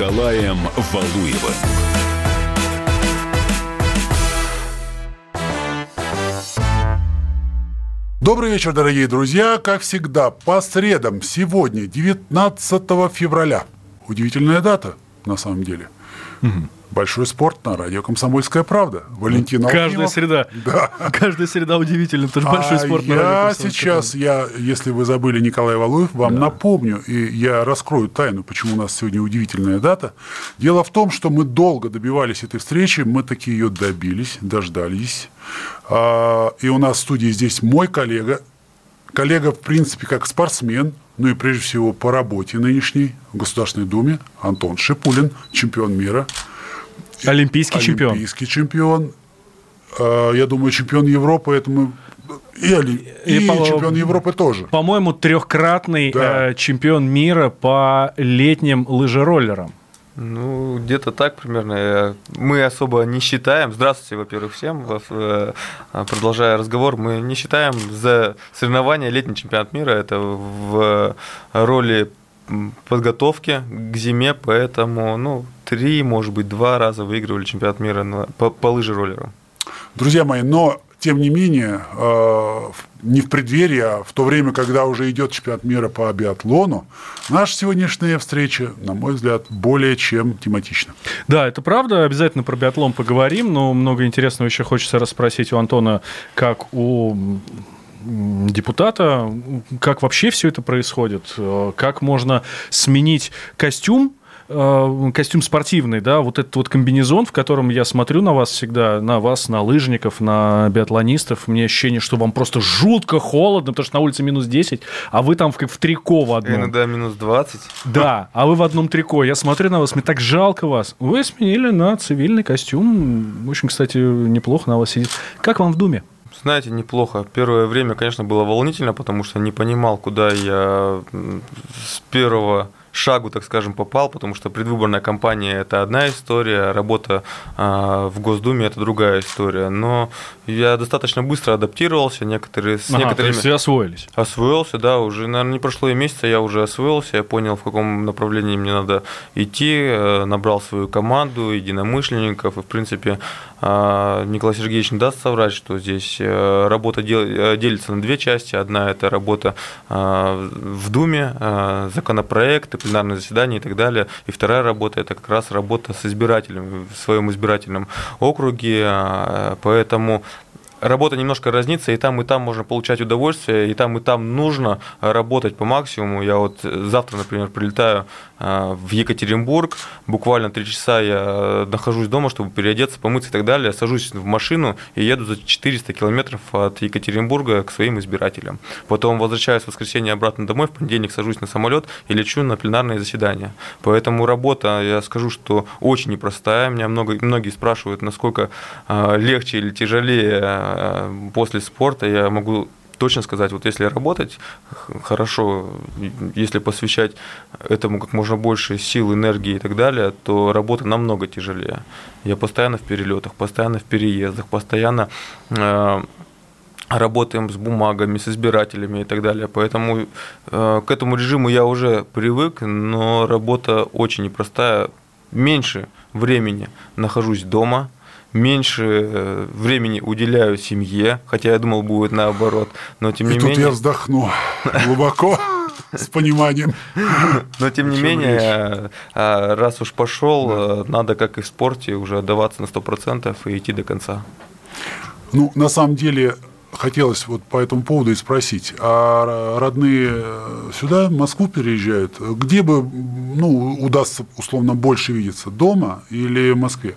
Николаем Валуевым. Добрый вечер, дорогие друзья. Как всегда, по средам, сегодня, 19 февраля. Удивительная дата, на самом деле. Угу. Большой спорт на радио «Комсомольская правда». Валентин Каждая Алфимов. среда. Да. Каждая среда удивительна, потому что большой а спорт на я радио «Комсомольская сейчас, я, если вы забыли Николай Валуев, вам да. напомню, и я раскрою тайну, почему у нас сегодня удивительная дата. Дело в том, что мы долго добивались этой встречи, мы таки ее добились, дождались. А, и у нас в студии здесь мой коллега, коллега, в принципе, как спортсмен, ну и прежде всего по работе нынешней в Государственной Думе, Антон Шипулин, чемпион мира – Олимпийский чемпион. Олимпийский чемпион. А, я думаю, чемпион Европы, это мы и, и, и по, чемпион Европы тоже. По-моему, трехкратный да. э, чемпион мира по летним лыжероллерам. Ну, где-то так примерно. Мы особо не считаем. Здравствуйте, во-первых, всем. Э, продолжая разговор, мы не считаем за соревнования летний чемпионат мира. Это в роли подготовки к зиме, поэтому, ну, три, может быть, два раза выигрывали чемпионат мира на, по, по лыжероллеру. Друзья мои, но тем не менее, э, не в преддверии, а в то время, когда уже идет чемпионат мира по биатлону, наша сегодняшняя встреча, на мой взгляд, более чем тематична. Да, это правда. Обязательно про биатлон поговорим, но много интересного еще хочется расспросить у Антона, как у депутата, как вообще все это происходит, э, как можно сменить костюм Э, костюм спортивный, да, вот этот вот комбинезон, в котором я смотрю на вас всегда, на вас, на лыжников, на биатлонистов, мне ощущение, что вам просто жутко холодно, потому что на улице минус 10, а вы там в, в трико в одном. Иногда минус 20. Да, а вы в одном трико. Я смотрю на вас, мне так жалко вас. Вы сменили на цивильный костюм. Очень, кстати, неплохо на вас сидит. Как вам в Думе? Знаете, неплохо. Первое время, конечно, было волнительно, потому что не понимал, куда я с первого шагу, так скажем, попал, потому что предвыборная кампания – это одна история, работа а, в Госдуме – это другая история. Но я достаточно быстро адаптировался, некоторые, с ага, некоторыми… То есть освоились? Освоился, да, уже, наверное, не прошло и месяца, я уже освоился, я понял, в каком направлении мне надо идти, э, набрал свою команду, единомышленников, и, в принципе, а, Николай Сергеевич не даст соврать, что здесь э, работа э, делится на две части. Одна – это работа а, в Думе, законопроекты, пленарные заседания и так далее. И вторая работа – это как раз работа с избирателем в своем избирательном округе. Поэтому работа немножко разнится, и там, и там можно получать удовольствие, и там, и там нужно работать по максимуму. Я вот завтра, например, прилетаю а, в Екатеринбург, буквально три часа я нахожусь дома, чтобы переодеться, помыться и так далее, сажусь в машину и еду за 400 километров от Екатеринбурга к своим избирателям. Потом возвращаюсь в воскресенье обратно домой, в понедельник сажусь на самолет и лечу на пленарное заседание. Поэтому работа, я скажу, что очень непростая. Меня много, многие спрашивают, насколько а, легче или тяжелее после спорта. Я могу точно сказать, вот если работать хорошо, если посвящать этому как можно больше сил, энергии и так далее, то работа намного тяжелее. Я постоянно в перелетах, постоянно в переездах, постоянно э, работаем с бумагами, с избирателями и так далее. Поэтому э, к этому режиму я уже привык, но работа очень непростая. Меньше времени нахожусь дома, меньше э, времени уделяю семье, хотя я думал, будет наоборот, но тем И не тут менее... я вздохну глубоко, с пониманием. Но тем не менее, а, раз уж пошел, э, надо, как и в спорте, уже отдаваться на 100% и идти до конца. Ну, на самом деле, хотелось вот по этому поводу и спросить, а родные э, сюда, в Москву переезжают? Где бы ну, удастся условно больше видеться, дома или в Москве?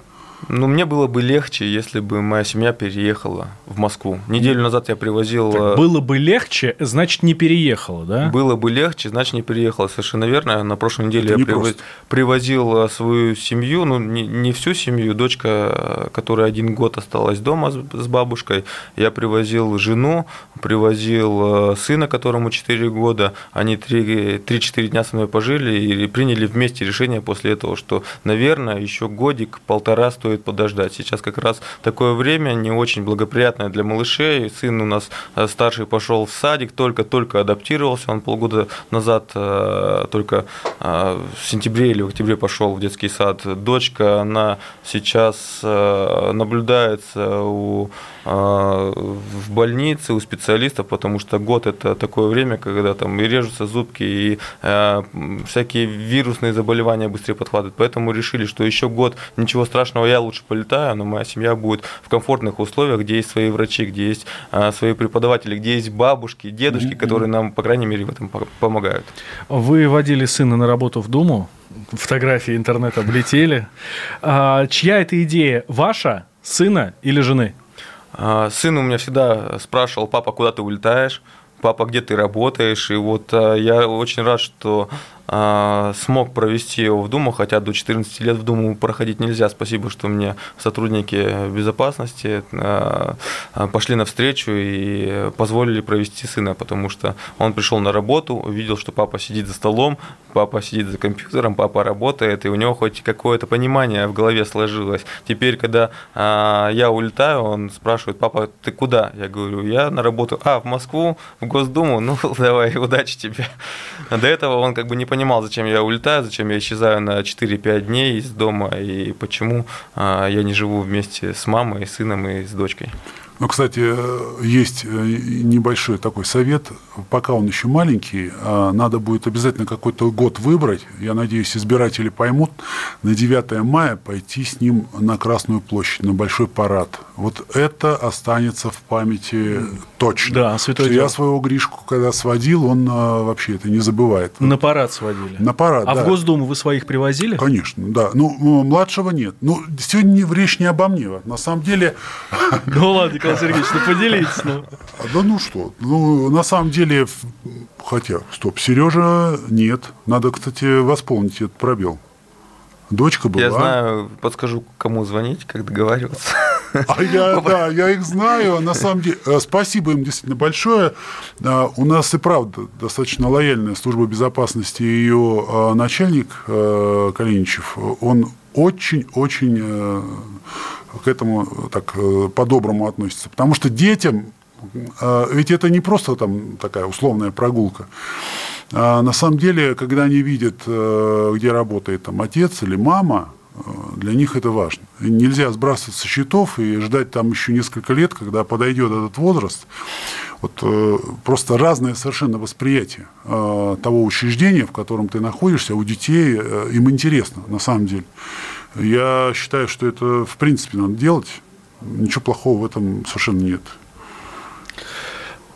Ну, мне было бы легче, если бы моя семья переехала в Москву. Неделю назад я привозил... Так, э, было бы легче, значит, не переехала, да? Было бы легче, значит, не переехала. Совершенно верно. На прошлой неделе Это я привоз... привозил э, свою семью, ну, не, не всю семью, дочка, которая один год осталась дома с, с бабушкой. Я привозил жену, привозил э, сына, которому 4 года. Они 3-4 дня со мной пожили и приняли вместе решение после этого, что, наверное, еще годик-полтора стоит стоит подождать. Сейчас как раз такое время не очень благоприятное для малышей. Сын у нас э, старший пошел в садик, только-только адаптировался. Он полгода назад э, только в сентябре или в октябре пошел в детский сад. Дочка, она сейчас наблюдается у в больнице у специалистов, потому что год это такое время, когда там и режутся зубки, и э, всякие вирусные заболевания быстрее подхватывают. Поэтому решили, что еще год ничего страшного, я лучше полетаю, но моя семья будет в комфортных условиях, где есть свои врачи, где есть э, свои преподаватели, где есть бабушки, дедушки, mm-hmm. которые нам, по крайней мере, в этом помогают. Вы водили сына на работу в Думу, фотографии интернета облетели. А, чья это идея? Ваша, сына или жены? А, сын у меня всегда спрашивал, папа, куда ты улетаешь? Папа, где ты работаешь? И вот а, я очень рад, что а, смог провести его в Думу, хотя до 14 лет в Думу проходить нельзя. Спасибо, что мне сотрудники безопасности а, а, пошли навстречу и позволили провести сына, потому что он пришел на работу, увидел, что папа сидит за столом, папа сидит за компьютером, папа работает, и у него хоть какое-то понимание в голове сложилось. Теперь, когда я улетаю, он спрашивает, папа, ты куда? Я говорю, я на работу. А, в Москву, в Госдуму? Ну, давай, удачи тебе. До этого он как бы не понимал, зачем я улетаю, зачем я исчезаю на 4-5 дней из дома и почему а, я не живу вместе с мамой, сыном и с дочкой. Ну, кстати, есть э, небольшой такой совет. Пока он еще маленький, а, надо будет обязательно какой-то год выбрать. Я надеюсь, избиратели поймут. На 9 мая пойти с ним на Красную площадь, на большой парад. Вот это останется в памяти точно. Да, святой Я своего Гришку, когда сводил, он а, вообще это не забывает. На парад сводили? На парад, А да. в Госдуму вы своих привозили? Конечно, да. Ну, младшего нет. Ну, сегодня речь не обо мне. На самом деле... Ну, ладно, Николай Сергеевич, ну поделитесь. Ну. Да ну что, ну на самом деле, хотя, стоп, Сережа нет. Надо, кстати, восполнить этот пробел. Дочка была. Я знаю, подскажу, кому звонить, как договариваться. А я, да, я их знаю. На самом деле, э, спасибо им действительно большое. А, у нас и правда достаточно лояльная служба безопасности. Ее а, начальник э, Калиничев, он очень-очень э, к этому так по-доброму относится. Потому что детям, ведь это не просто там такая условная прогулка. А на самом деле, когда они видят, где работает там отец или мама, для них это важно. Нельзя сбрасывать со счетов и ждать там еще несколько лет, когда подойдет этот возраст. Вот э, просто разное совершенно восприятие э, того учреждения, в котором ты находишься, у детей э, им интересно, на самом деле. Я считаю, что это в принципе надо делать. Ничего плохого в этом совершенно нет.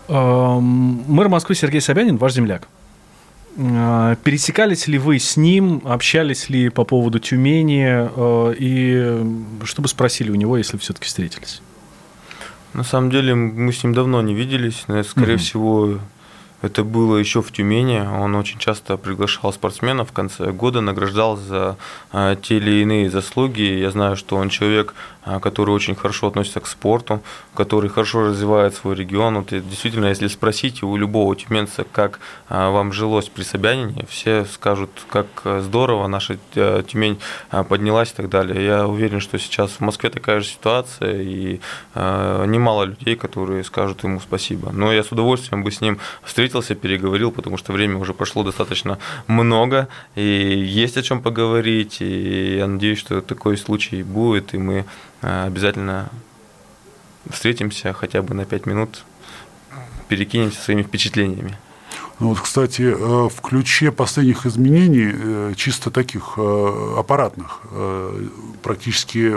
Эм, мэр Москвы Сергей Собянин, ваш земляк. А, пересекались ли вы с ним, общались ли по поводу Тюмени, э, и что бы спросили у него, если все-таки встретились? На самом деле мы с ним давно не виделись, скорее угу. всего это было еще в Тюмени. Он очень часто приглашал спортсменов в конце года, награждал за а, те или иные заслуги. Я знаю, что он человек, а, который очень хорошо относится к спорту, который хорошо развивает свой регион. Вот действительно, если спросить у любого тюменца, как а, вам жилось при Собянине, все скажут, как здорово наша Тюмень поднялась и так далее. Я уверен, что сейчас в Москве такая же ситуация, и немало людей, которые скажут ему спасибо. Но я с удовольствием бы с ним встретился переговорил, потому что время уже прошло достаточно много, и есть о чем поговорить, и я надеюсь, что такой случай будет, и мы э, обязательно встретимся хотя бы на пять минут, перекинемся своими впечатлениями. Ну, вот, кстати, э, в ключе последних изменений, э, чисто таких аппаратных, практически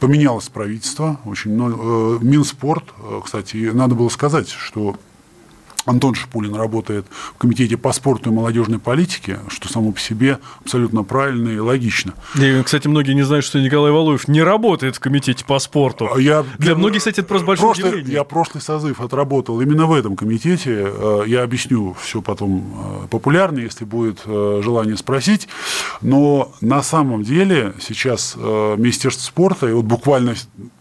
поменялось правительство. Очень много. Минспорт, кстати, надо было сказать, что Антон Шипулин работает в Комитете по спорту и молодежной политике, что само по себе абсолютно правильно и логично. И, кстати, многие не знают, что Николай Валуев не работает в Комитете по спорту. А я, Для многих, кстати, это просто большое просто, удивление. Я прошлый созыв отработал именно в этом комитете. Э, я объясню все потом э, популярно, если будет э, желание спросить. Но на самом деле сейчас Министерство спорта, и вот буквально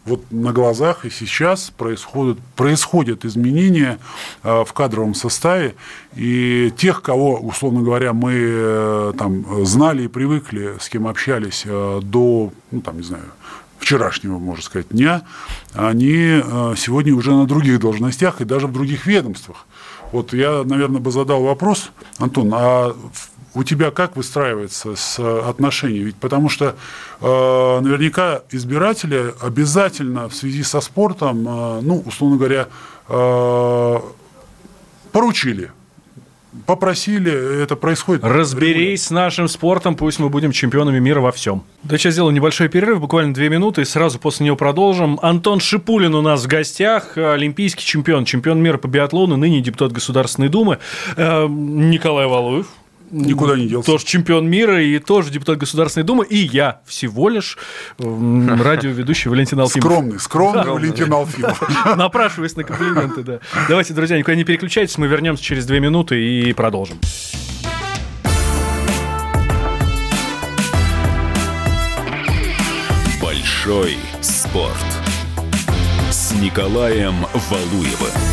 вот на глазах и сейчас происходят, происходят изменения в кадровом составе, и тех, кого, условно говоря, мы э, там знали и привыкли, с кем общались э, до, ну, там, не знаю, вчерашнего, можно сказать, дня, они сегодня уже на других должностях и даже в других ведомствах. Вот я, наверное, бы задал вопрос, Антон, а у тебя как выстраивается с отношения? Ведь потому что э, наверняка избиратели обязательно в связи со спортом, э, ну, условно говоря, э, поручили попросили, это происходит. Разберись с нашим спортом, пусть мы будем чемпионами мира во всем. Да, сейчас сделаю небольшой перерыв, буквально две минуты, и сразу после него продолжим. Антон Шипулин у нас в гостях, олимпийский чемпион, чемпион мира по биатлону, ныне депутат Государственной Думы. Э, Николай Валуев, Никуда не делся. Тоже чемпион мира и тоже депутат Государственной Думы. И я всего лишь радиоведущий Валентин Алфимов. Скромный, скромный Валентин Алфимов. Напрашиваясь на комплименты, да. Давайте, друзья, никуда не переключайтесь, мы вернемся через две минуты и продолжим. Большой спорт с Николаем Валуевым.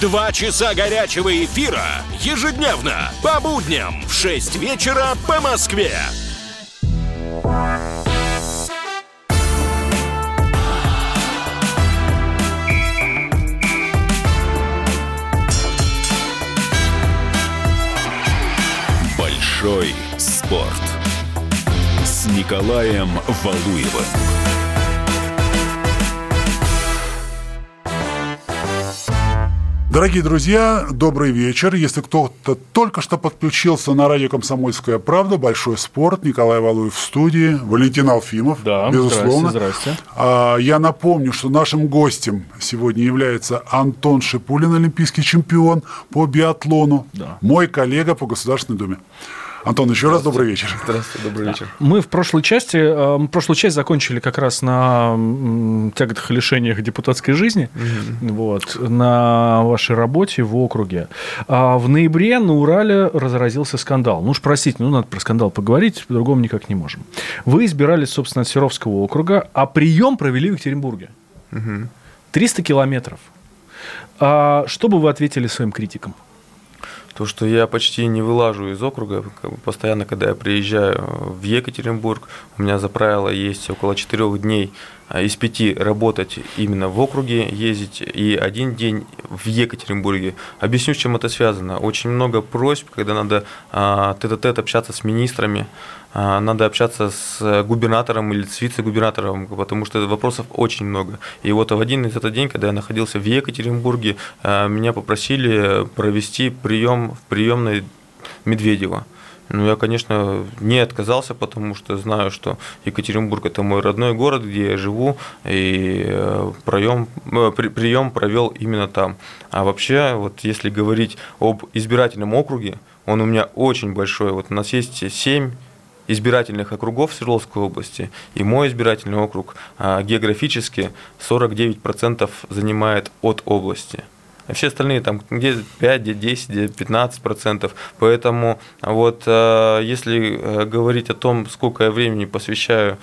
Два часа горячего эфира ежедневно по будням в 6 вечера по Москве. Большой спорт с Николаем Валуевым. Дорогие друзья, добрый вечер. Если кто-то только что подключился на радио «Комсомольская правда», «Большой спорт», Николай Валуев в студии, Валентин Алфимов, да, безусловно. Здрасте, здрасте. Я напомню, что нашим гостем сегодня является Антон Шипулин, олимпийский чемпион по биатлону, да. мой коллега по Государственной Думе. Антон, еще раз добрый вечер. Здравствуйте, добрый вечер. Мы в прошлой части, э, прошлую часть закончили как раз на тяготах и лишениях депутатской жизни, угу. вот, на вашей работе в округе. А в ноябре на Урале разразился скандал. Ну уж простите, ну надо про скандал поговорить, по-другому никак не можем. Вы избирались, собственно, от Серовского округа, а прием провели в Екатеринбурге. Угу. 300 километров. А что бы вы ответили своим критикам? То, что я почти не вылажу из округа, постоянно, когда я приезжаю в Екатеринбург, у меня за правило есть около четырех дней а, из пяти работать именно в округе, ездить, и один день в Екатеринбурге. Объясню, с чем это связано. Очень много просьб, когда надо а, тет-а-тет общаться с министрами, надо общаться с губернатором или с вице-губернатором, потому что вопросов очень много. И вот в один из этот день, когда я находился в Екатеринбурге, а, меня попросили провести прием в приемной Медведева. Ну, я, конечно, не отказался, потому что знаю, что Екатеринбург – это мой родной город, где я живу, и э, прием, э, прием провел именно там. А вообще, вот если говорить об избирательном округе, он у меня очень большой. Вот у нас есть семь избирательных округов Свердловской области, и мой избирательный округ а, географически 49% занимает от области. А все остальные там где 5, где 10, где 15 процентов. Поэтому вот а, если э, говорить о том, сколько я времени посвящаю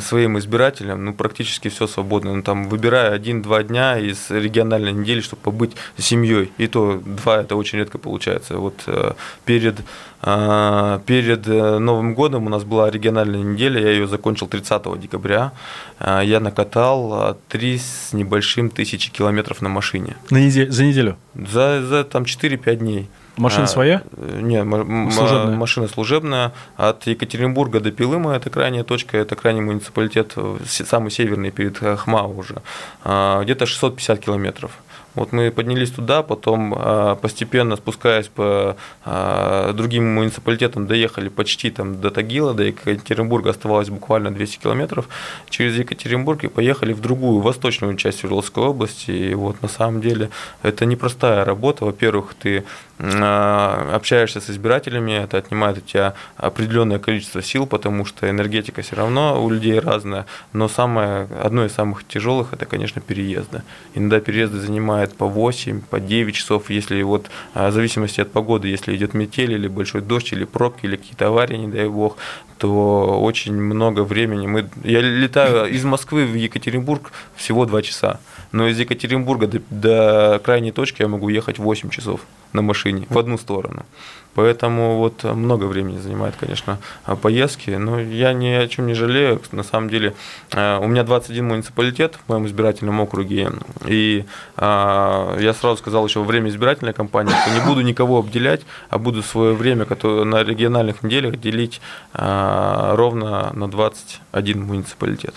своим избирателям, ну, практически все свободно. Ну, там, выбирая один-два дня из региональной недели, чтобы побыть с семьей. И то два это очень редко получается. Вот э, перед, э, перед э, Новым годом у нас была региональная неделя, я ее закончил 30 декабря. Я накатал три с небольшим тысячи километров на машине. На неделю, за неделю? За, за там 4-5 дней. Машина а, своя? Нет, служебная. машина служебная. От Екатеринбурга до Пилыма это крайняя точка, это крайний муниципалитет, самый северный перед Хмао уже. А, где-то 650 километров. Вот мы поднялись туда, потом а, постепенно спускаясь по а, другим муниципалитетам, доехали почти там до Тагила, до Екатеринбурга оставалось буквально 200 километров через Екатеринбург и поехали в другую восточную часть Свердловской области. И вот на самом деле это непростая работа. Во-первых, ты а, общаешься с избирателями, это отнимает у тебя определенное количество сил, потому что энергетика все равно у людей разная, но самое, одно из самых тяжелых это, конечно, переезды. Иногда переезды занимают по 8, по 9 часов, если вот а, в зависимости от погоды, если идет метель или большой дождь, или пробки, или какие-то аварии, не дай бог, то очень много времени. Мы, я летаю из Москвы в Екатеринбург всего 2 часа, но из Екатеринбурга до, до крайней точки я могу ехать 8 часов на машине в одну сторону. Поэтому вот много времени занимает, конечно, поездки. Но я ни о чем не жалею. На самом деле э, у меня 21 муниципалитет в моем избирательном округе. И э, я сразу сказал еще во время избирательной кампании, что не буду никого обделять, а буду свое время которое на региональных неделях делить ровно на 21 муниципалитет.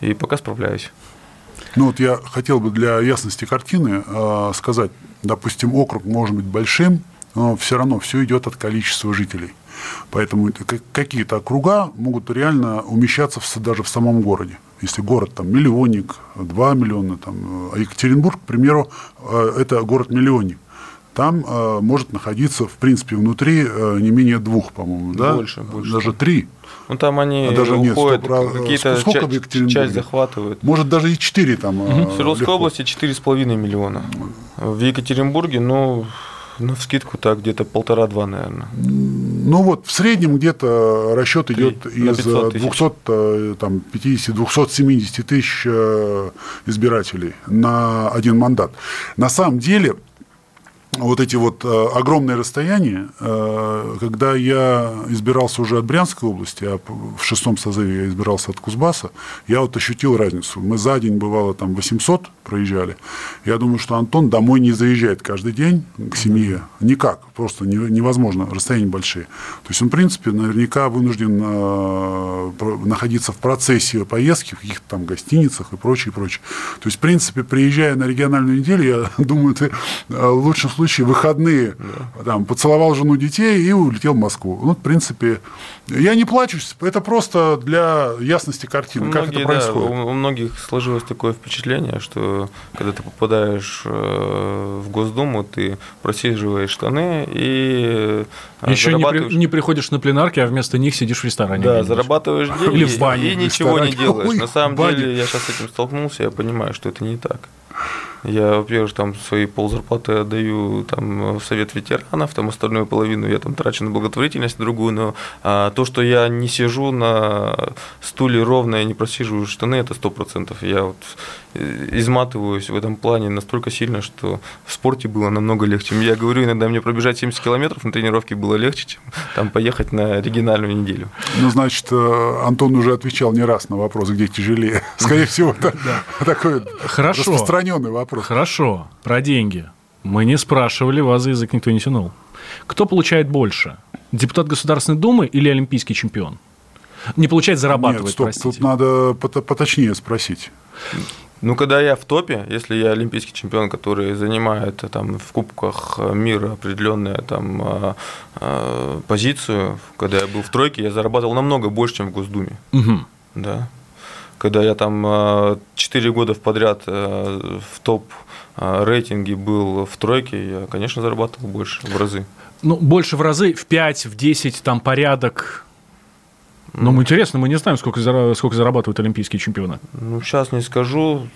И пока справляюсь. Ну вот я хотел бы для ясности картины э, сказать, допустим, округ может быть большим, но все равно все идет от количества жителей. Поэтому какие-то округа могут реально умещаться в, даже в самом городе. Если город там миллионник, 2 миллиона, там, а Екатеринбург, к примеру, э, это город-миллионник. Там э, может находиться, в принципе, внутри э, не менее двух, по-моему, да? Больше, больше. Даже три. Ну там они а даже уходят, нет, какие-то сколько часть, часть захватывают. Может даже и четыре там. Угу. В Свердловской области четыре с половиной миллиона. В Екатеринбурге, ну, ну, в скидку так, где-то полтора-два, наверное. Ну вот, в среднем где-то расчет идет из 250-270 тысяч э, избирателей на один мандат. На самом деле, вот эти вот э, огромные расстояния, э, когда я избирался уже от Брянской области, а в шестом созыве я избирался от Кузбасса, я вот ощутил разницу. Мы за день, бывало, там 800 проезжали. Я думаю, что Антон домой не заезжает каждый день к семье. Никак, просто невозможно, расстояния большие. То есть он, в принципе, наверняка вынужден э, находиться в процессе поездки, в каких-то там гостиницах и прочее, прочее. То есть, в принципе, приезжая на региональную неделю, я думаю, ты в лучшем случае случае выходные да. там, поцеловал жену детей и улетел в Москву. Ну, в принципе, я не плачусь, это просто для ясности картины, Многие, как это происходит. Да, у многих сложилось такое впечатление, что когда ты попадаешь э, в Госдуму, ты просиживаешь штаны и э, еще зарабатываешь... не, при, не приходишь на пленарки, а вместо них сидишь в ресторане. Да, зарабатываешь деньги Или в бане, и ничего не делаешь. Ой, на самом деле я сейчас с этим столкнулся, я понимаю, что это не так. Я, во-первых, там свои ползарплаты отдаю там, в совет ветеранов, там остальную половину я там трачу на благотворительность, другую, но а, то, что я не сижу на стуле ровно и не просиживаю штаны, это сто процентов. Я вот э, изматываюсь в этом плане настолько сильно, что в спорте было намного легче. Я говорю, иногда мне пробежать 70 километров на тренировке было легче, чем там поехать на региональную неделю. Ну, значит, э, Антон уже отвечал не раз на вопрос, где тяжелее. Скорее всего, это такой распространенный вопрос. Хорошо, про деньги. Мы не спрашивали, вас за язык никто не тянул. Кто получает больше? Депутат Государственной Думы или олимпийский чемпион? Не получает, зарабатывает, Нет, стоп, простите. тут надо поточнее спросить. Ну, когда я в топе, если я олимпийский чемпион, который занимает там, в Кубках мира определенную там, а, а, позицию, когда я был в тройке, я зарабатывал намного больше, чем в Госдуме. Угу. Да когда я там 4 э, года подряд э, в топ э, рейтинге был в тройке, я, конечно, зарабатывал больше в разы. Ну, больше в разы, в 5, в 10, там порядок но ну, интересно, мы не знаем, сколько, сколько зарабатывают олимпийские чемпионы. Ну, сейчас не скажу.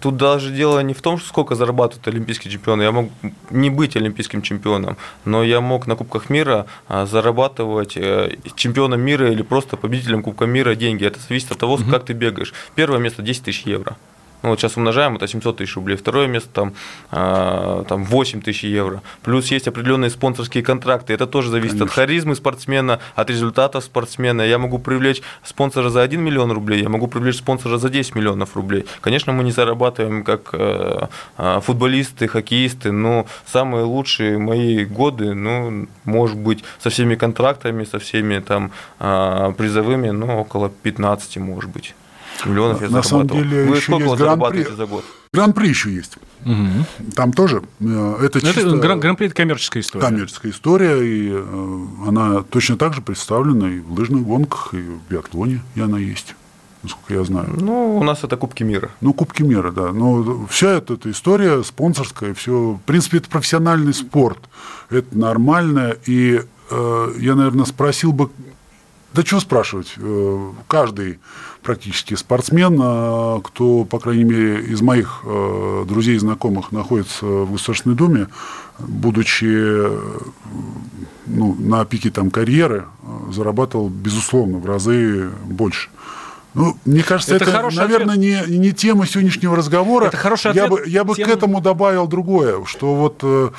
Тут даже дело не в том, сколько зарабатывают олимпийские чемпионы. Я мог не быть олимпийским чемпионом, но я мог на Кубках мира а, зарабатывать э, чемпионом мира или просто победителем Кубка мира деньги. Это зависит от того, угу. как ты бегаешь. Первое место 10 тысяч евро. Ну, вот сейчас умножаем, это 700 тысяч рублей. Второе место там, э, там 8 тысяч евро. Плюс есть определенные спонсорские контракты. Это тоже зависит Конечно. от харизмы спортсмена, от результата спортсмена. Я могу привлечь спонсора за 1 миллион рублей, я могу привлечь спонсора за 10 миллионов рублей. Конечно, мы не зарабатываем как э, футболисты, хоккеисты, но самые лучшие мои годы, ну, может быть, со всеми контрактами, со всеми там э, призовыми, ну, около 15, может быть миллионов я На самом деле, Вы еще сколько есть зарабатываете за год? Гран-при еще есть. Там тоже э, это Ну, чисто Это гран- гран-при – это коммерческая история. коммерческая история, и э, она точно так же представлена и в лыжных гонках, и в биатлоне, и она есть, насколько я знаю. Ну, у нас это Кубки мира. Ну, Кубки мира, да. Но вся эта, эта история спонсорская, все. В принципе, это профессиональный спорт. Это нормально. И э, я, наверное, спросил бы. Да что спрашивать? Э, каждый практически спортсмен, э, кто, по крайней мере, из моих э, друзей и знакомых находится в Государственной Думе, будучи э, ну, на пике там, карьеры, э, зарабатывал, безусловно, в разы больше. Ну, мне кажется, Это это, наверное, не, не тема сегодняшнего разговора. Это хороший я ответ. бы, я бы Тем- к этому добавил другое, что вот, э,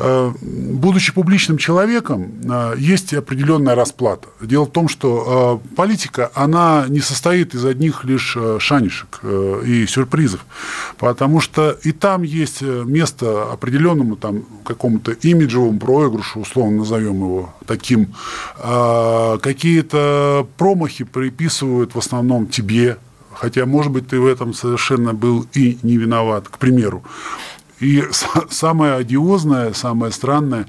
э, будучи публичным человеком, э, есть определенная расплата. Дело в том, что э, политика, она не состоит из одних лишь э, шанишек э, и сюрпризов, потому что и там есть э, место определенному там какому-то имиджевому проигрышу, условно назовем его таким. Э, Какие-то промахи приписывают в основном тебе, хотя, может быть, ты в этом совершенно был и не виноват, к примеру. И самое одиозное, самое странное,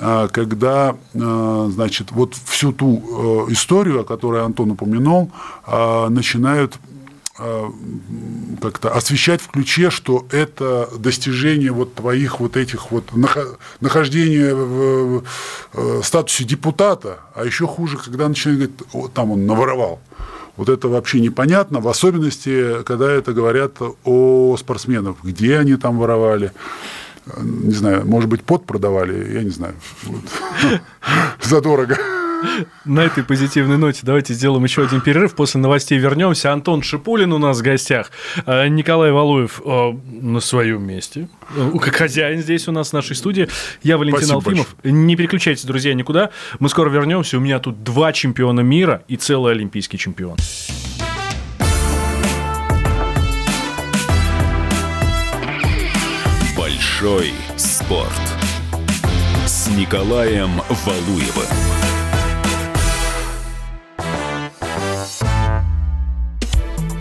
а, когда, а, значит, вот всю ту э, историю, о которой Антон упомянул, а, начинают как-то освещать в ключе, что это достижение вот твоих вот этих вот нахо- нахождения в э, статусе депутата, а еще хуже, когда начинают говорить, «О, там он наворовал. Вот это вообще непонятно, в особенности, когда это говорят о спортсменах, где они там воровали, Э, не знаю, может быть, пот продавали, я не знаю, задорого. На этой позитивной ноте давайте сделаем еще один перерыв. После новостей вернемся. Антон Шипулин у нас в гостях. Э, Николай Валуев э, на своем месте. Как хозяин здесь у нас в нашей студии. Я Валентин Спасибо Алфимов. Не переключайтесь, друзья, никуда. Мы скоро вернемся. У меня тут два чемпиона мира и целый олимпийский чемпион. Большой спорт. С Николаем Валуевым.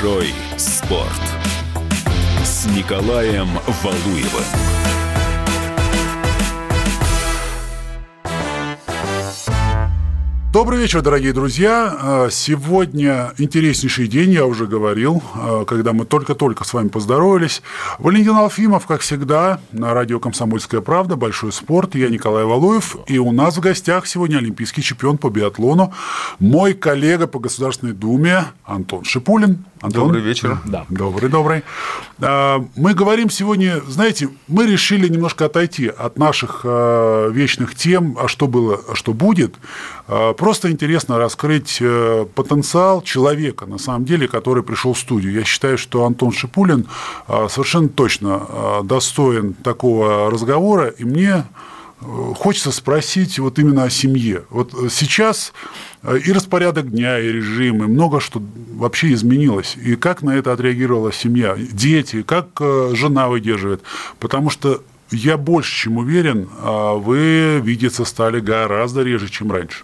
Большой спорт. С Николаем Валуевым. Добрый вечер, дорогие друзья. А, Сегодня интереснейший день, я уже говорил, а, когда мы только-только с вами поздоровались. Валентин Алфимов, как всегда, на радио «Комсомольская правда», «Большой спорт». Я Николай Валуев. И у нас в гостях сегодня олимпийский чемпион по биатлону, мой коллега по Государственной Думе Антон Шипулин. Антон? Добрый вечер. Да. Добрый, добрый. А, Мы говорим сегодня, знаете, мы решили немножко отойти от наших вечных тем, а что было, а что будет. Просто интересно раскрыть э, потенциал человека, на самом деле, который пришел в студию. Я считаю, что Антон Шипулин а, совершенно точно а, достоин такого разговора, и мне э, хочется спросить вот именно о семье. Вот э, сейчас э, и распорядок дня, и режим, и много что вообще изменилось. И как на это отреагировала семья, дети, как э, жена выдерживает. Потому что я больше чем уверен, вы видеться стали гораздо реже, чем раньше.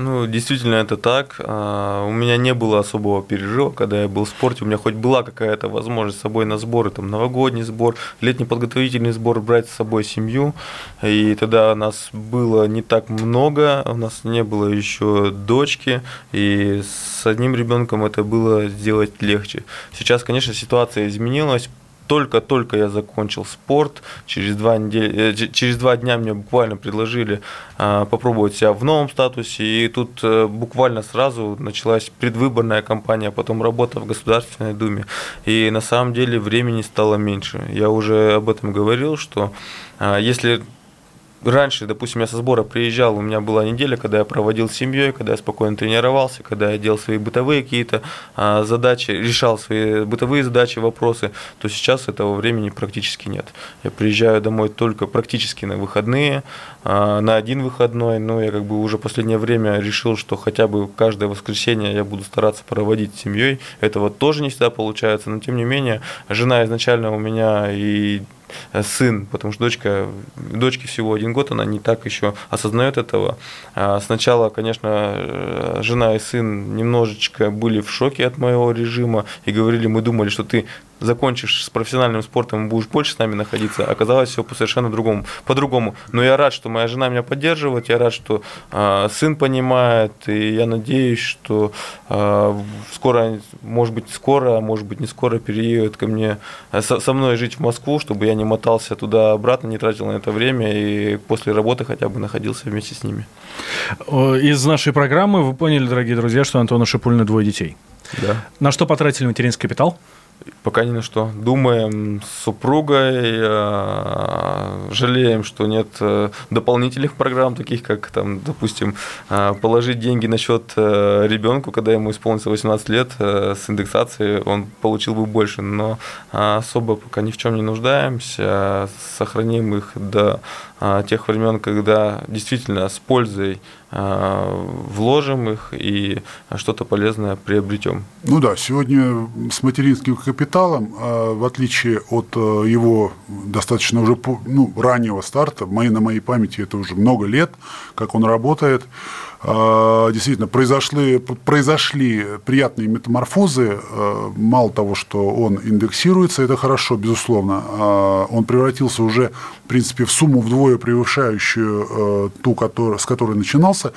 Ну, действительно, это так. А, У меня не было особого пережива, когда я был в спорте. У меня хоть была какая-то возможность с собой на сборы, там, новогодний сбор, летний подготовительный сбор, брать с собой семью. И тогда нас было не так много, у нас не было еще дочки, и с одним ребенком это было сделать легче. Сейчас, конечно, ситуация изменилась, только-только я закончил спорт, через два, недели, э, через два дня мне буквально предложили а, попробовать себя в новом статусе, и тут э, буквально сразу началась предвыборная кампания, потом работа в Государственной Думе, и на самом деле времени стало меньше. Я уже об этом говорил, что а, если раньше, допустим, я со сбора приезжал, у меня была неделя, когда я проводил с семьей, когда я спокойно тренировался, когда я делал свои бытовые какие-то а, задачи, решал свои бытовые задачи, вопросы, то сейчас этого времени практически нет. Я приезжаю домой только практически на выходные, а, на один выходной, но я как бы уже последнее время решил, что хотя бы каждое воскресенье я буду стараться проводить с семьей. Этого тоже не всегда получается, но тем не менее, жена изначально у меня и сын, потому что дочка, дочке всего один год, она не так еще осознает этого. А сначала, конечно, э, жена и сын немножечко были в шоке от моего режима и говорили, мы думали, что ты закончишь с профессиональным спортом и будешь больше с нами находиться, оказалось все по совершенно другому, по-другому. Но я рад, что моя жена меня поддерживает, я рад, что э, сын понимает, и я надеюсь, что э, скоро, может быть, скоро, а может быть, не скоро переедет ко мне со, со мной жить в Москву, чтобы я не мотался туда-обратно, не тратил на это время и после работы хотя бы находился вместе с ними. Из нашей программы вы поняли, дорогие друзья, что Антона Шипульна двое детей. Да. На что потратили материнский капитал? Пока ни на что. Думаем с супругой, э, жалеем, что нет э, дополнительных программ, таких как, там, допустим, э, положить деньги на счет ребенку, когда ему исполнится 18 лет, с индексацией он получил бы больше, но особо пока ни в чем не нуждаемся, сохраним их до тех времен, когда действительно с пользой вложим их и что-то полезное приобретем. Ну да, сегодня с материнским капиталом, а, в отличие от э, его достаточно уже ну, раннего старта, на моей памяти это уже много лет, как он работает, действительно произошли, произошли приятные метаморфозы. А, мало того, что он индексируется, это хорошо, безусловно. А, он превратился уже, в принципе, в сумму вдвое превышающую ту, с которой начинался.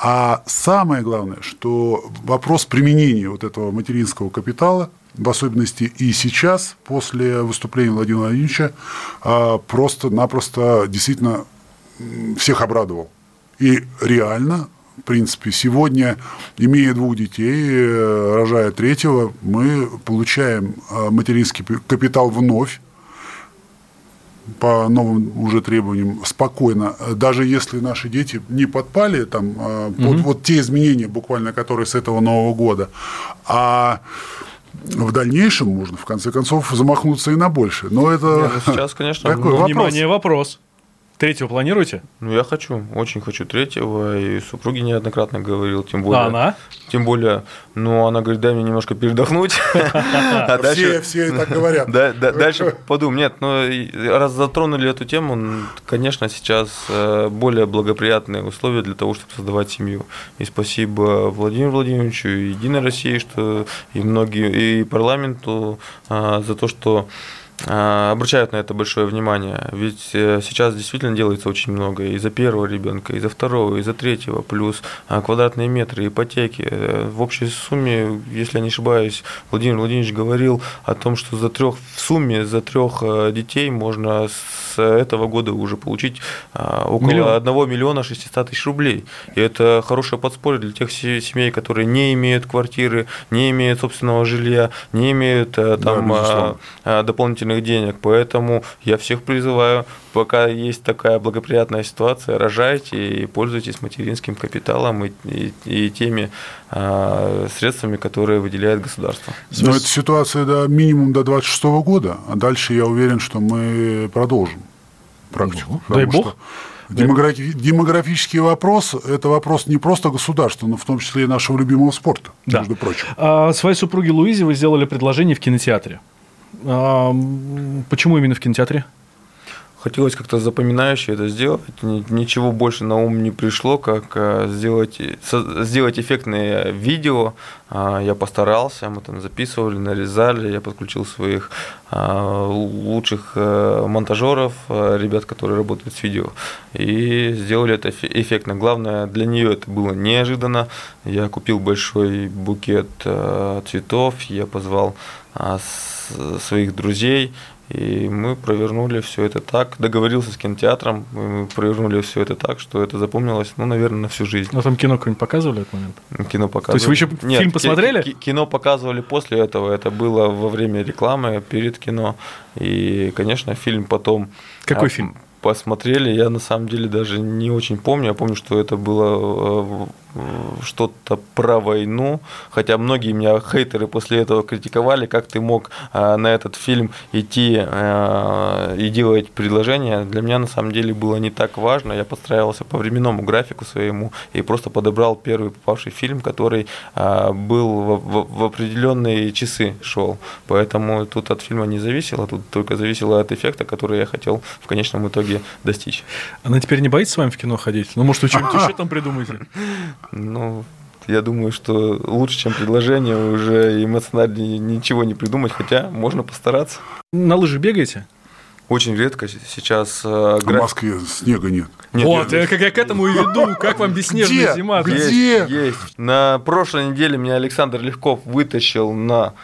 А самое главное, что вопрос применения вот этого материнского капитала в особенности и сейчас, после выступления Владимира Владимировича, просто-напросто действительно всех обрадовал. И реально в принципе, сегодня, имея двух детей, э, рожая третьего, мы получаем э, материнский капитал вновь, по новым уже требованиям спокойно, даже если наши дети не подпали там, угу. под вот те изменения, буквально которые с этого Нового года, а в дальнейшем можно, в конце концов, замахнуться и на больше. Но это Нет, сейчас, конечно, такой вопрос. Внимание, вопрос. Третьего планируете? Ну, я хочу, очень хочу третьего, и супруге неоднократно говорил, тем более... А она? Тем более, ну, она говорит, дай мне немножко передохнуть. А все, все так говорят. Дальше подумаем. Нет, ну, раз затронули эту тему, конечно, сейчас э, более благоприятные условия для того, чтобы создавать семью. И спасибо Владимиру Владимировичу, и Единой России, что и многие, и парламенту э, за то, что а, обращают на это большое внимание. Ведь э, сейчас действительно делается очень много и за первого ребенка, и за второго, и за третьего, плюс а, квадратные метры, ипотеки. Э, в общей сумме, если я не ошибаюсь, Владимир Владимирович говорил о том, что за трех в сумме за трех э, детей можно с этого года уже получить а, около Миллион. 1 миллиона 600 тысяч рублей. И это хорошее подспорье для тех семей, которые не имеют квартиры, не имеют собственного жилья, не имеют там да, дополнительных дополнительных денег. Поэтому я всех призываю, пока есть такая благоприятная ситуация, рожайте и пользуйтесь материнским капиталом и, и, и теми а, средствами, которые выделяет государство. Но эта ситуация до, минимум до 26 года, а дальше я уверен, что мы продолжим практику. Ну, дай бог. Демографи- демографический вопрос – это вопрос не просто государства, но в том числе и нашего любимого спорта, да. между прочим. А своей супруге Луизе вы сделали предложение в кинотеатре. А, почему именно в кинотеатре? Хотелось как-то запоминающе это сделать. Ничего больше на ум не пришло, как а, сделать, сделать эффектное видео. А, я постарался, мы там записывали, нарезали, я подключил своих лучших э, монтажеров, ребят, которые работают с видео, и сделали это эффектно. Главное, для нее это было неожиданно. Я купил большой букет цветов, я позвал своих друзей, и мы провернули все это так, договорился с кинотеатром, мы провернули все это так, что это запомнилось, ну, наверное, на всю жизнь. Но там кино какое-нибудь показывали этот момент? Кино показывали. То есть вы еще Нет, фильм посмотрели? Кино показывали после этого, это было во время рекламы, перед кино. И, конечно, фильм потом... Какой а, фильм? Посмотрели. Я на самом деле даже не очень помню. Я помню, что это было э, что-то про войну. Хотя многие меня хейтеры после этого критиковали, как ты мог э, на этот фильм идти э, и делать предложение. Для меня на самом деле было не так важно. Я подстраивался по временному графику своему и просто подобрал первый попавший фильм, который был в определенные часы шел. Поэтому тут от фильма не зависело, тут только зависело от эффекта, который я хотел в конечном итоге итоге достичь. Она теперь не боится с вами в кино ходить? Ну, может, вы что-нибудь еще там придумаете? Ну, я думаю, что лучше, чем предложение, уже эмоционально ничего не придумать, хотя можно постараться. На лыжи бегаете? Очень редко сейчас. Э, граф... В Москве снега нет. нет вот, нет. как я к этому и веду. Как вам бесснежная зима? Где? Есть, есть. На прошлой неделе меня Александр Легков вытащил на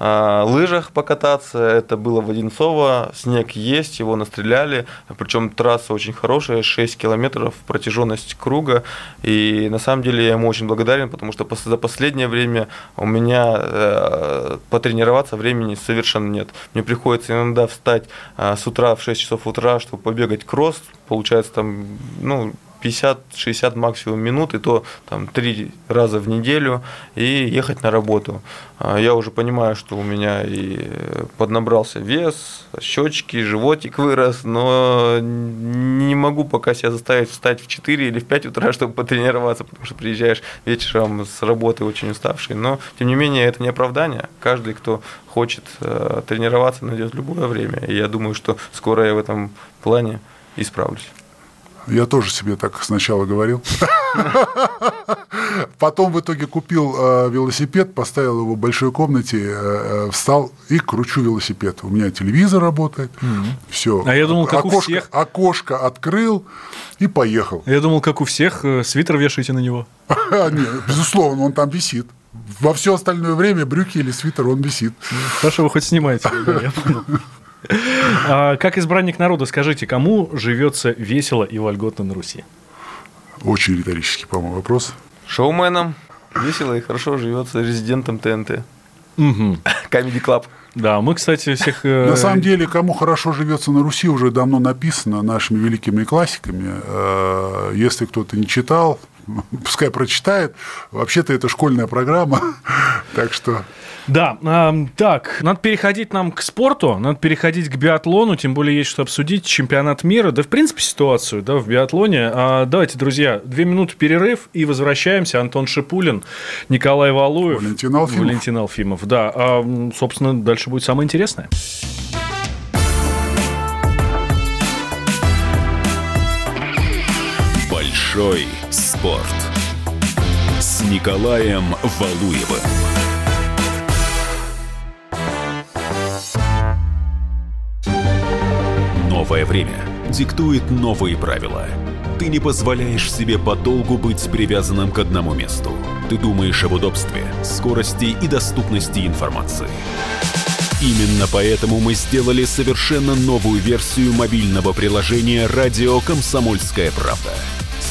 лыжах покататься. Это было в Одинцово. Снег есть, его настреляли. Причем трасса очень хорошая, 6 километров протяженность круга. И на самом деле я ему очень благодарен, потому что за последнее время у меня э, потренироваться времени совершенно нет. Мне приходится иногда встать э, с утра в 6 часов утра, чтобы побегать кросс. Получается там, ну, 50-60 максимум минут, и то там три раза в неделю, и ехать на работу. А, я уже понимаю, что у меня и поднабрался вес, щечки, животик вырос, но не могу пока себя заставить встать в 4 или в 5 утра, чтобы потренироваться, потому что приезжаешь вечером с работы очень уставший. Но, тем не менее, это не оправдание. Каждый, кто хочет э, тренироваться, найдет любое время. И я думаю, что скоро я в этом плане исправлюсь. Я тоже себе так сначала говорил. Потом в итоге купил э, велосипед, поставил его в большой комнате, э, э встал и кручу велосипед. У меня телевизор работает, все. А я думал, как у всех. Окошко открыл и поехал. Я думал, как у всех, свитер вешаете на него. Нет, безусловно, он там висит. Во все остальное время брюки или свитер он висит. Хорошо, вы хоть снимаете. Я понял. А, как избранник народа, скажите, кому живется весело и вольготно на Руси? Очень риторический, по-моему, вопрос. Шоуменом. Весело и хорошо живется резидентом ТНТ. Угу. Comedy Club. Да, мы, кстати, всех... Э, на самом деле, кому хорошо живется на Руси, уже давно написано нашими великими классиками. Э, если кто-то не читал, пускай прочитает. Вообще-то это школьная программа, так что да, э, так, надо переходить нам к спорту, надо переходить к биатлону, тем более есть что обсудить, чемпионат мира, да в принципе ситуацию да, в биатлоне. А, давайте, друзья, две минуты перерыв и возвращаемся. Антон Шипулин, Николай Валуев. Валентин Алфимов. Валентин Алфимов, да. А, собственно, дальше будет самое интересное. Большой спорт с Николаем Валуевым. Новое время диктует новые правила. Ты не позволяешь себе подолгу быть привязанным к одному месту. Ты думаешь об удобстве, скорости и доступности информации. Именно поэтому мы сделали совершенно новую версию мобильного приложения «Радио Комсомольская правда».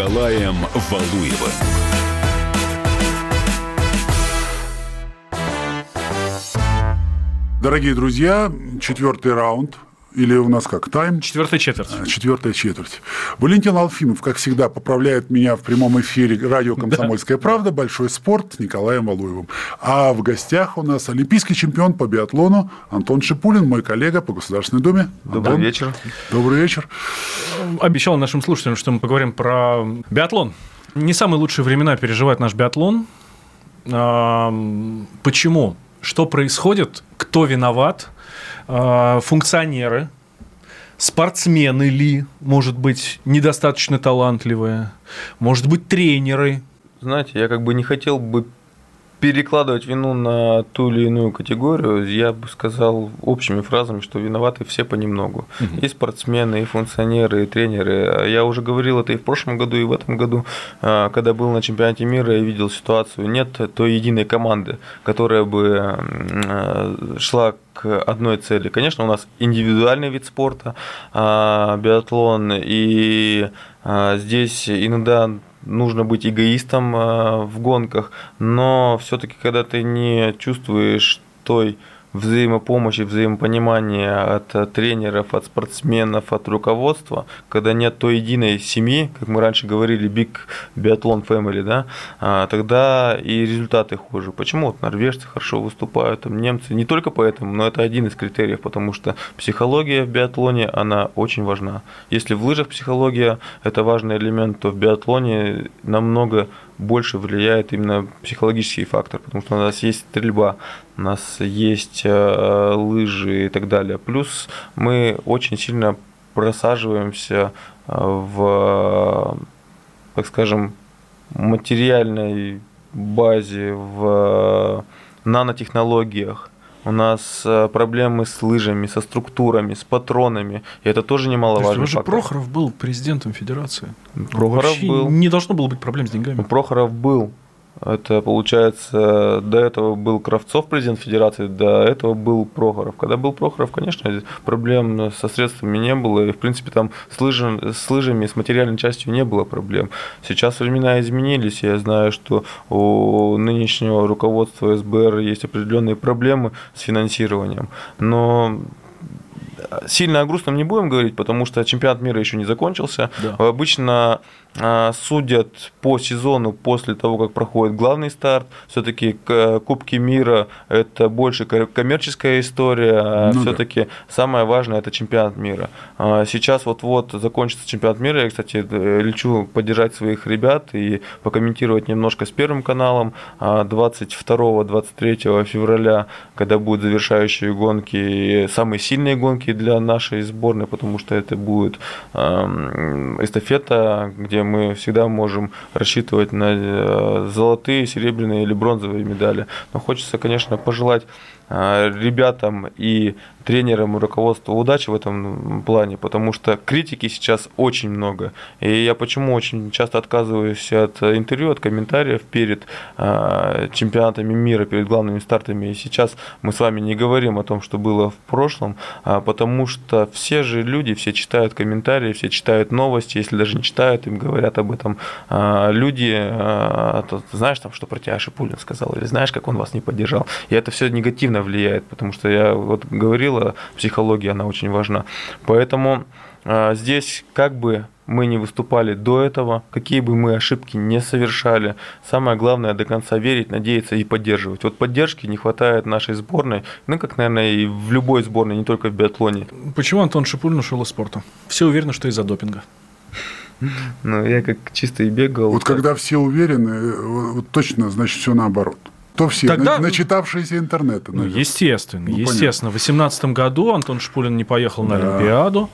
Николаем Валуевым. Дорогие друзья, четвертый раунд. Или у нас как, тайм? Четвертая четверть. А, четвертая четверть. Валентин Алфимов, как всегда, поправляет меня в прямом эфире радио «Комсомольская да. правда», «Большой спорт» с Николаем Валуевым. А в гостях у нас олимпийский чемпион по биатлону Антон Шипулин, мой коллега по Государственной Думе. Добрый Антон. вечер. Добрый вечер. Обещал нашим слушателям, что мы поговорим про биатлон. Не самые лучшие времена переживает наш биатлон. Почему? Что происходит, кто виноват, а, функционеры, спортсмены ли, может быть, недостаточно талантливые, может быть, тренеры. Знаете, я как бы не хотел бы перекладывать вину на ту или иную категорию, я бы сказал общими фразами, что виноваты все понемногу. Угу. И спортсмены, и функционеры, и тренеры. Я уже говорил это и в прошлом году, и в этом году, а, когда был на чемпионате мира и видел ситуацию. Нет той единой команды, которая бы а, шла к одной цели. Конечно, у нас индивидуальный вид спорта, а, биатлон, и здесь иногда нужно быть эгоистом э, в гонках, но все-таки, когда ты не чувствуешь той взаимопомощи, взаимопонимания от тренеров, от спортсменов, от руководства, когда нет той единой семьи, как мы раньше говорили, Big Biathlon Family, да, а, тогда и результаты хуже. Почему? Вот норвежцы хорошо выступают, там немцы, не только поэтому, но это один из критериев, потому что психология в биатлоне, она очень важна. Если в лыжах психология – это важный элемент, то в биатлоне намного больше влияет именно психологический фактор, потому что у нас есть стрельба, у нас есть э, лыжи и так далее. Плюс мы очень сильно просаживаемся э, в, так скажем, материальной базе, в нанотехнологиях у нас э, проблемы с лыжами, со структурами, с патронами. И это тоже немаловажно. Уже Прохоров был президентом федерации. Прохоров Вообще был. Не должно было быть проблем с деньгами. Прохоров был это, получается, до этого был Кравцов, президент Федерации, до этого был Прохоров. Когда был Прохоров, конечно, проблем со средствами не было, и, в принципе, там с, лыжами, с лыжами, с материальной частью не было проблем. Сейчас времена изменились, я знаю, что у нынешнего руководства СБР есть определенные проблемы с финансированием, но сильно о грустном не будем говорить, потому что чемпионат мира еще не закончился. Да. Обычно судят по сезону после того, как проходит главный старт. Все-таки Кубки мира это больше коммерческая история. А ну, Все-таки да. самое важное это чемпионат мира. А, сейчас вот-вот закончится чемпионат мира. Я, кстати, э, лечу поддержать своих ребят и покомментировать немножко с Первым каналом. 22-23 февраля, когда будут завершающие гонки, самые сильные гонки для нашей сборной, потому что это будет эстафета, где мы всегда можем рассчитывать на э, золотые, серебряные или бронзовые медали. Но хочется, конечно, пожелать ребятам и тренерам и руководству удачи в этом плане, потому что критики сейчас очень много. И я почему очень часто отказываюсь от интервью, от комментариев перед э, чемпионатами мира, перед главными стартами. И сейчас мы с вами не говорим о том, что было в прошлом, а потому что все же люди, все читают комментарии, все читают новости, если даже не читают, им говорят об этом а, люди, а, то, знаешь там, что про тебя Шипулин сказал, или знаешь, как он вас не поддержал. И это все негативно влияет, потому что я вот говорил, говорила, психология, она очень важна. Поэтому а, здесь как бы мы не выступали до этого, какие бы мы ошибки не совершали, самое главное до конца верить, надеяться и поддерживать. Вот поддержки не хватает нашей сборной, ну как, наверное, и в любой сборной, не только в биатлоне. Почему Антон Шипулин ушел из спорта? Все уверены, что из-за допинга. Ну, я как чисто и бегал. Вот когда все уверены, вот точно, значит, все наоборот. То все, Тогда... начитавшиеся интернета. Ну, естественно, ну, естественно. Понятно. В 2018 году Антон Шпулин не поехал на да. Олимпиаду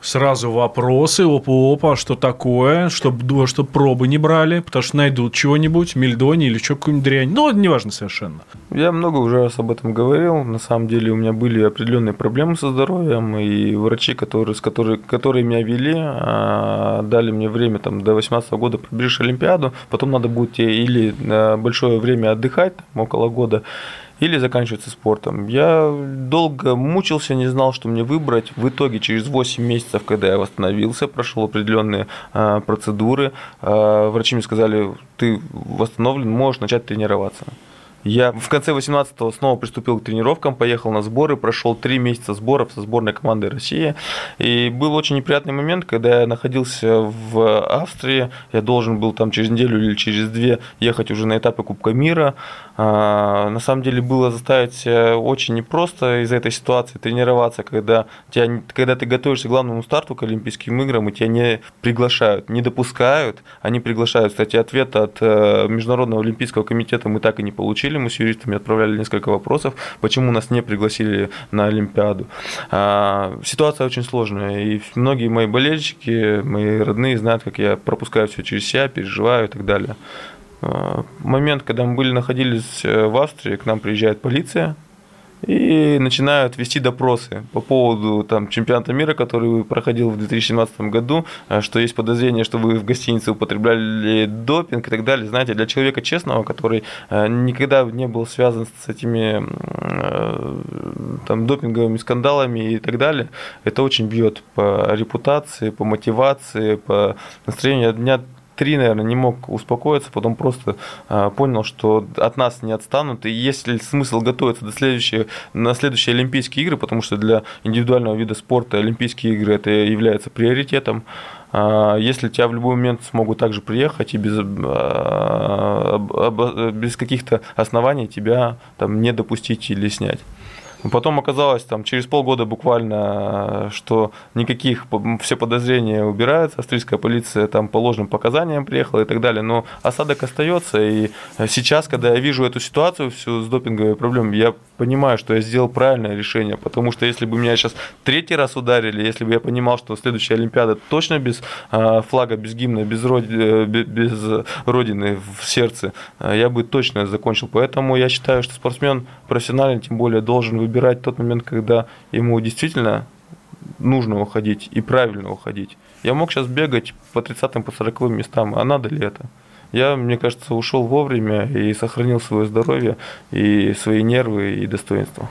сразу вопросы, опа-опа, что такое, чтобы чтоб пробы не брали, потому что найдут чего-нибудь, мельдони или что какую-нибудь дрянь. Ну, неважно совершенно. Я много уже раз об этом говорил. На самом деле у меня были определенные проблемы со здоровьем, и врачи, которые, с которые, которые меня вели, а, дали мне время там, до 18 года пробежишь Олимпиаду, потом надо будет или большое время отдыхать, там, около года, или заканчивается спортом. Я долго мучился, не знал, что мне выбрать. В итоге через 8 месяцев, когда я восстановился, прошел определенные а, процедуры, а, врачи мне сказали, ты восстановлен, можешь начать тренироваться. Я в конце 18-го снова приступил к тренировкам, поехал на сборы, прошел три месяца сборов со сборной команды России. И был очень неприятный момент, когда я находился в Австрии, я должен был там через неделю или через две ехать уже на этапы Кубка мира. А, на самом деле было заставить очень непросто из-за этой ситуации тренироваться, когда, тебя, когда ты готовишься к главному старту, к Олимпийским играм, и тебя не приглашают, не допускают, они приглашают. Кстати, ответ от э, Международного олимпийского комитета мы так и не получили, мы с юристами отправляли несколько вопросов, почему нас не пригласили на Олимпиаду. А, ситуация очень сложная, и многие мои болельщики, мои родные знают, как я пропускаю все через себя, переживаю и так далее. момент, когда мы были находились в Австрии, к нам приезжает полиция, и начинают вести допросы по поводу там, чемпионата мира, который проходил в 2017 году, э, что есть подозрение, что вы в гостинице употребляли допинг и так далее. Знаете, для человека честного, который э, никогда не был связан с этими э, там, допинговыми скандалами и так далее, это очень бьет по репутации, по мотивации, по настроению. Дня три, наверное, не мог успокоиться, потом просто а, понял, что от нас не отстанут, и есть ли смысл готовиться до следующей, на следующие Олимпийские игры, потому что для индивидуального вида спорта Олимпийские игры это является приоритетом, а, если тебя в любой момент смогут также приехать и без, а, без каких-то оснований тебя там не допустить или снять. Потом оказалось там через полгода буквально, что никаких, все подозрения убираются, австрийская полиция там по ложным показаниям приехала и так далее, но осадок остается, и сейчас, когда я вижу эту ситуацию всю с допинговой проблемой, я понимаю, что я сделал правильное решение, потому что если бы меня сейчас третий раз ударили, если бы я понимал, что следующая Олимпиада точно без а, флага, без гимна, без, роди, э, без родины в сердце, я бы точно закончил. Поэтому я считаю, что спортсмен профессиональный, тем более, должен выбирать тот момент, когда ему действительно нужно уходить и правильно уходить. Я мог сейчас бегать по 30-м, по 40 местам, а надо ли это? Я, мне кажется, ушел вовремя и сохранил свое здоровье и свои нервы и достоинство.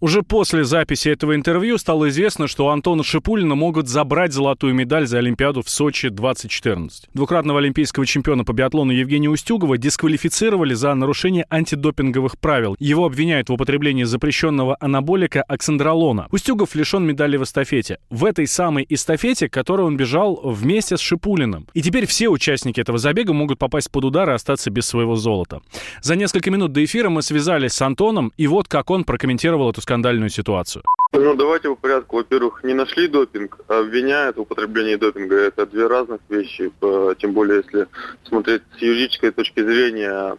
Уже после записи этого интервью стало известно, что у Антона Шипулина могут забрать золотую медаль за Олимпиаду в Сочи 2014. Двукратного олимпийского чемпиона по биатлону Евгения Устюгова дисквалифицировали за нарушение антидопинговых правил. Его обвиняют в употреблении запрещенного анаболика оксандролона. Устюгов лишен медали в эстафете. В этой самой эстафете, которой он бежал вместе с Шипулиным. И теперь все участники этого забега могут попасть под удар и остаться без своего золота. За несколько минут до эфира мы связались с Антоном, и вот как он прокомментировал эту скандальную ситуацию? Ну, давайте по порядку. Во-первых, не нашли допинг, а обвиняют в употреблении допинга. Это две разных вещи. Тем более, если смотреть с юридической точки зрения,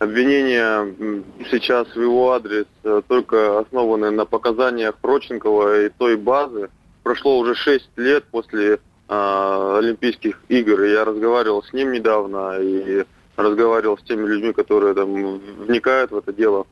обвинения сейчас в его адрес э, только основаны на показаниях Проченкова и той базы. Прошло уже 6 лет после э, Олимпийских игр, и я разговаривал с ним недавно, и разговаривал с теми людьми, которые там вникают в это дело.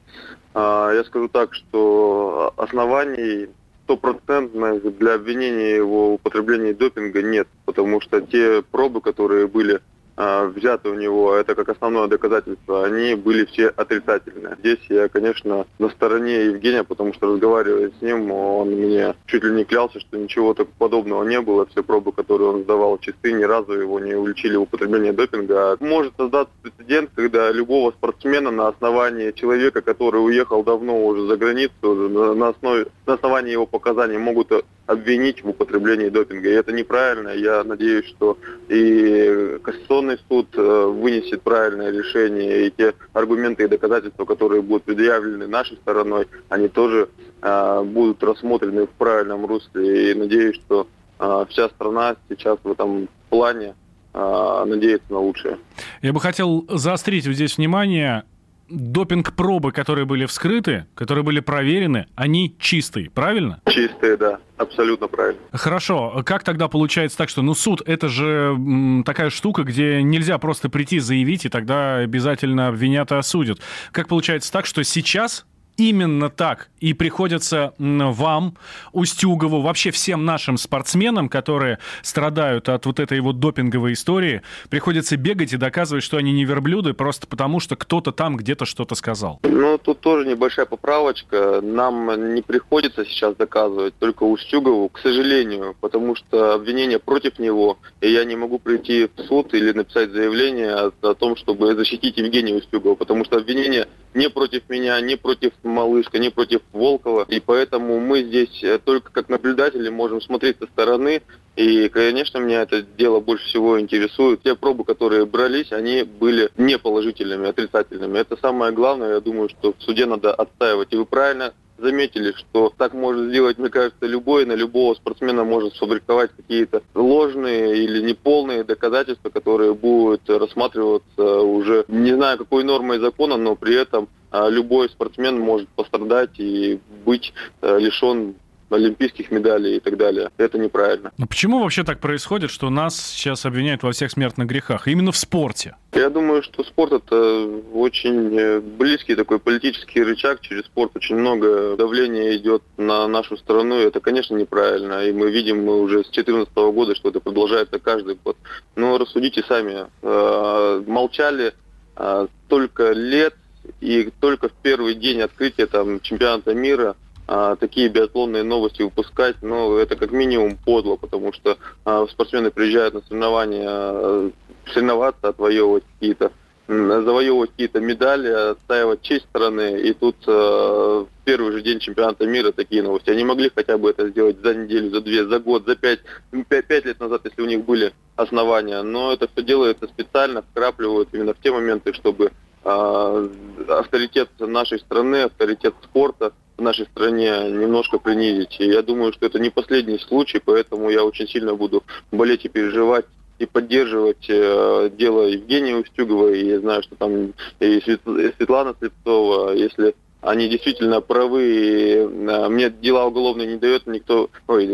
А, я скажу так, что оснований стопроцентных для обвинения его в употреблении допинга нет, потому что те пробы, которые были взяты у него, это как основное доказательство, они были все отрицательные. Здесь я, конечно, на стороне Евгения, потому что разговаривая с ним, он мне чуть ли не клялся, что ничего такого подобного не было. Все пробы, которые он сдавал чисты, ни разу его не уличили в употреблении допинга. Может создаться прецедент, когда любого спортсмена на основании человека, который уехал давно уже за границу, на, основе, на основании его показаний могут обвинить в употреблении допинга. И это неправильно. Я надеюсь, что и Конституционный суд э, вынесет правильное решение, и те аргументы и доказательства, которые будут предъявлены нашей стороной, они тоже э, будут рассмотрены в правильном русле. И надеюсь, что э, вся страна сейчас в этом плане надеется на лучшее. Я бы хотел заострить здесь внимание допинг-пробы, которые были вскрыты, которые были проверены, они чистые, правильно? Чистые, да. Абсолютно правильно. Хорошо. Как тогда получается так, что ну суд это же м, такая штука, где нельзя просто прийти заявить, и тогда обязательно обвинят и осудят. Как получается так, что сейчас именно так и приходится вам, Устюгову, вообще всем нашим спортсменам, которые страдают от вот этой вот допинговой истории, приходится бегать и доказывать, что они не верблюды, просто потому что кто-то там где-то что-то сказал. Ну, тут тоже небольшая поправочка. Нам не приходится сейчас доказывать, только Устюгову, к сожалению, потому что обвинение против него, и я не могу прийти в суд или написать заявление о, том, чтобы защитить Евгения Устюгова, потому что обвинение не против меня, не против Малышка, не против Волкова. И поэтому мы здесь э, только как наблюдатели можем смотреть со стороны. И, конечно, меня это дело больше всего интересует. Те пробы, которые брались, они были не положительными, отрицательными. Это самое главное, я думаю, что в суде надо отстаивать. И вы правильно заметили, что так может сделать, мне кажется, любой, на любого спортсмена может сфабриковать какие-то ложные или неполные доказательства, которые будут рассматриваться уже, не знаю, какой нормой закона, но при этом а, любой спортсмен может пострадать и быть э, лишен олимпийских медалей и так далее. Это неправильно. Но почему вообще так происходит, что нас сейчас обвиняют во всех смертных грехах? Именно в спорте? Я думаю, что спорт это очень э, близкий такой политический рычаг. Через спорт очень много давления идет на нашу страну. Это, конечно, неправильно. И мы видим мы уже с 2014 года, что это продолжается каждый год. Но рассудите сами. Э, молчали э, столько лет, и только в первый день открытия там, чемпионата мира а, такие биатлонные новости выпускать, ну, это как минимум подло, потому что а, спортсмены приезжают на соревнования а, соревноваться, отвоевывать какие-то завоевывать какие-то медали, отстаивать честь страны. И тут э, в первый же день чемпионата мира такие новости. Они могли хотя бы это сделать за неделю, за две, за год, за пять, пять, пять лет назад, если у них были основания. Но это все делается специально, вкрапливают именно в те моменты, чтобы э, авторитет нашей страны, авторитет спорта в нашей стране немножко принизить. И я думаю, что это не последний случай, поэтому я очень сильно буду болеть и переживать и поддерживать э, дело Евгения Устюгова, и я знаю, что там и Светлана Слепцова, если они действительно правы, и э, мне дела уголовные не дает никто, ой,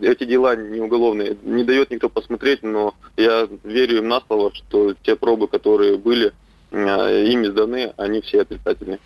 эти дела не уголовные, не дает никто посмотреть, но я верю им на слово, что те пробы, которые были, э, ими сданы, они все отрицательные.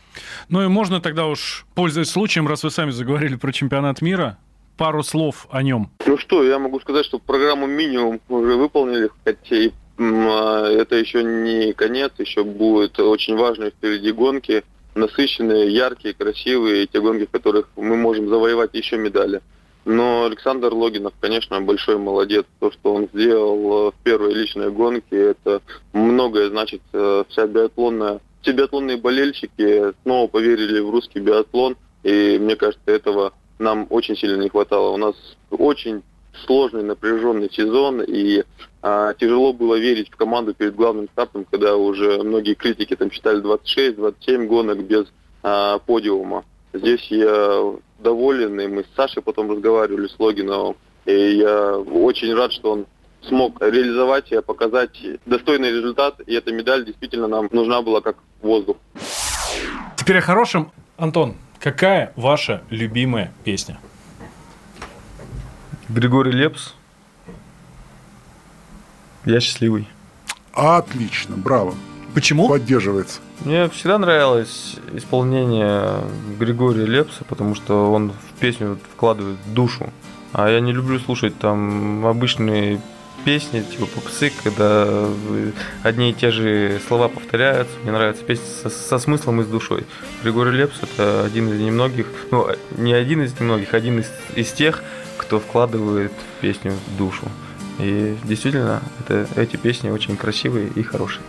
Ну и можно тогда уж, пользуясь случаем, раз вы сами заговорили про чемпионат мира, пару слов о нем. Ну что, я могу сказать, что программу минимум уже выполнили, хотя и а, это еще не конец, еще будут очень важные впереди гонки, насыщенные, яркие, красивые, те гонки, в которых мы можем завоевать еще медали. Но Александр Логинов, конечно, большой молодец. То, что он сделал в первой личной гонке, это многое значит. Э, вся биатлонная, все биатлонные болельщики снова поверили в русский биатлон. И мне кажется, этого нам очень сильно не хватало. У нас очень сложный, напряженный сезон, и а, тяжело было верить в команду перед главным стартом, когда уже многие критики там считали 26-27 гонок без а, подиума. Здесь я доволен, и мы с Сашей потом разговаривали с Логиновым, и я очень рад, что он смог реализовать и показать достойный результат, и эта медаль действительно нам нужна была как воздух. Теперь о хорошем. Антон, Какая ваша любимая песня? Григорий Лепс. Я счастливый. Отлично, браво. Почему? Поддерживается. Мне всегда нравилось исполнение Григория Лепса, потому что он в песню вкладывает душу. А я не люблю слушать там обычные песни, типа попсы, когда одни и те же слова повторяются. Мне нравятся песни со, со смыслом и с душой. Григорий Лепс это один из немногих, ну, не один из немногих, один из, из тех, кто вкладывает в песню душу. И действительно, это, эти песни очень красивые и хорошие.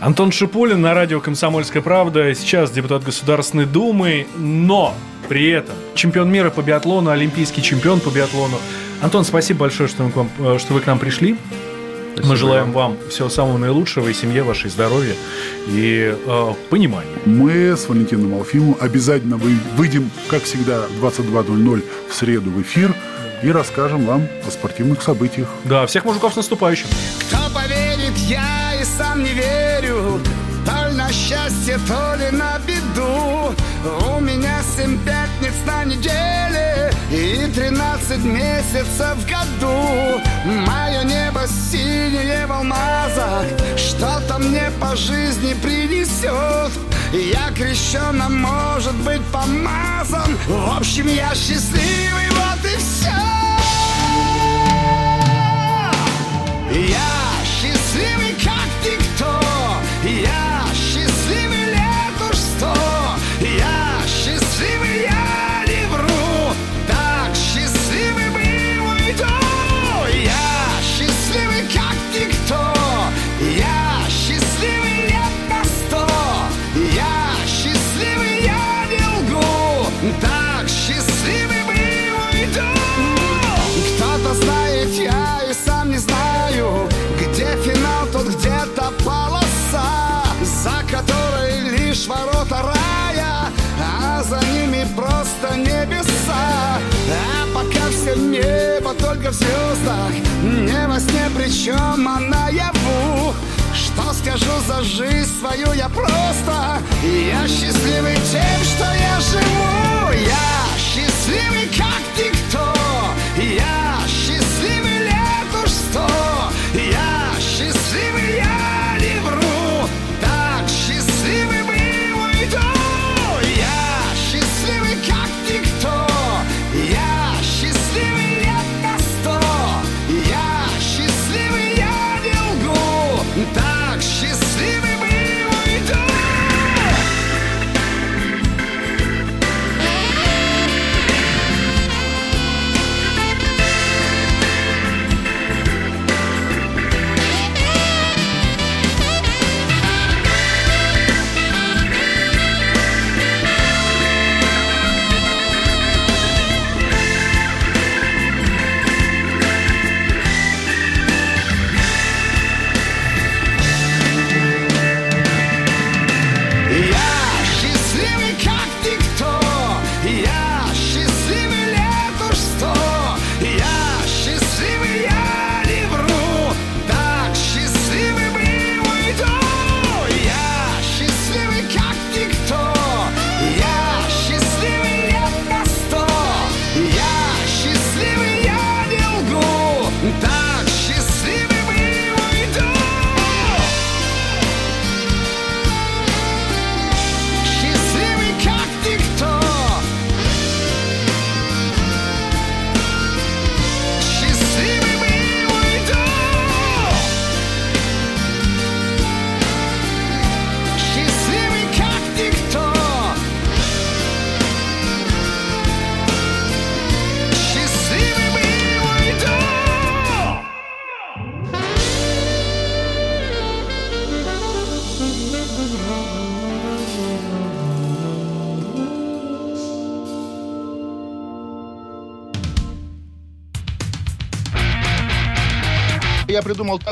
Антон Шипулин на радио «Комсомольская правда». Сейчас депутат Государственной Думы, но при этом чемпион мира по биатлону, олимпийский чемпион по биатлону. Антон, спасибо большое, что, мы к вам, э, что вы к нам пришли. Спасибо. Мы желаем вам всего самого наилучшего и семье вашей здоровья и э, понимания. Мы с Валентином Алфимовым обязательно выйдем, как всегда, в 22.00 в среду в эфир и расскажем вам о спортивных событиях. Да, всех мужиков с наступающим. Кто поверит, я и сам не верю, на счастье, то ли на беду. У меня семь пятниц на неделе и тринадцать месяцев в году. Мое небо синее в алмазах, что-то мне по жизни принесет. Я крещеным, может быть, помазан В общем, я счастливый, вот и все Я только в звездах Не во сне, причем а наяву. Что скажу за жизнь свою я просто? Я счастливый тем, что я живу. Я счастливый, как никто